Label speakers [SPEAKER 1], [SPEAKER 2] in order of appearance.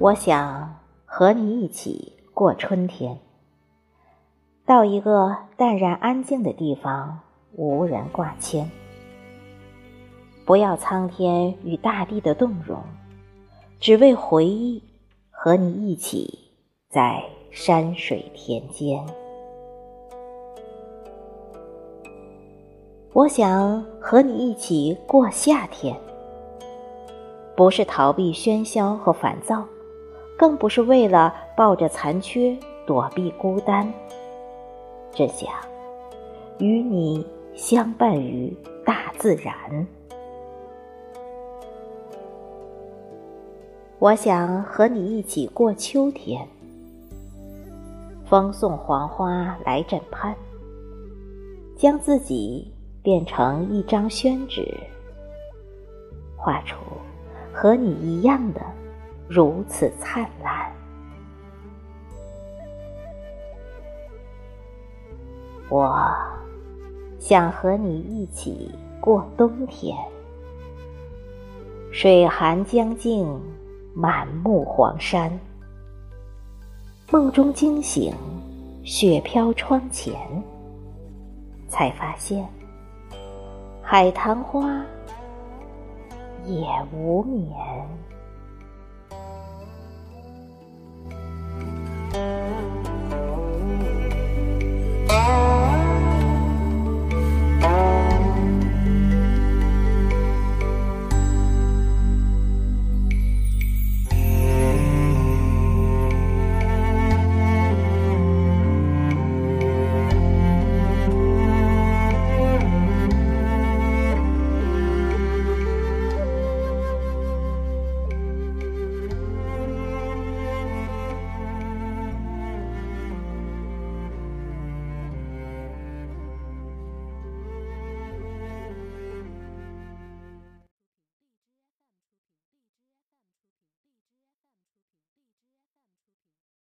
[SPEAKER 1] 我想和你一起过春天，到一个淡然安静的地方，无人挂牵。不要苍天与大地的动容，只为回忆和你一起在山水田间。我想和你一起过夏天，不是逃避喧嚣和烦躁，更不是为了抱着残缺躲避孤单，只想与你相伴于大自然。我想和你一起过秋天，风送黄花来枕畔，将自己。变成一张宣纸，画出和你一样的如此灿烂。我想和你一起过冬天，水寒江静，满目黄山。梦中惊醒，雪飘窗前，才发现。海棠花也无眠。